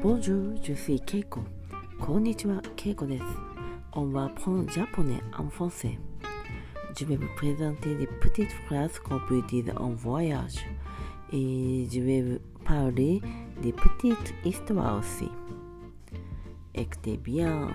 Bonjour, je suis Keiko. Konnichiwa, Keiko On va prendre japonais en français. Je vais vous présenter des petites phrases qu'on peut dire en voyage. Et je vais vous parler des petites histoires aussi. Écoutez bien.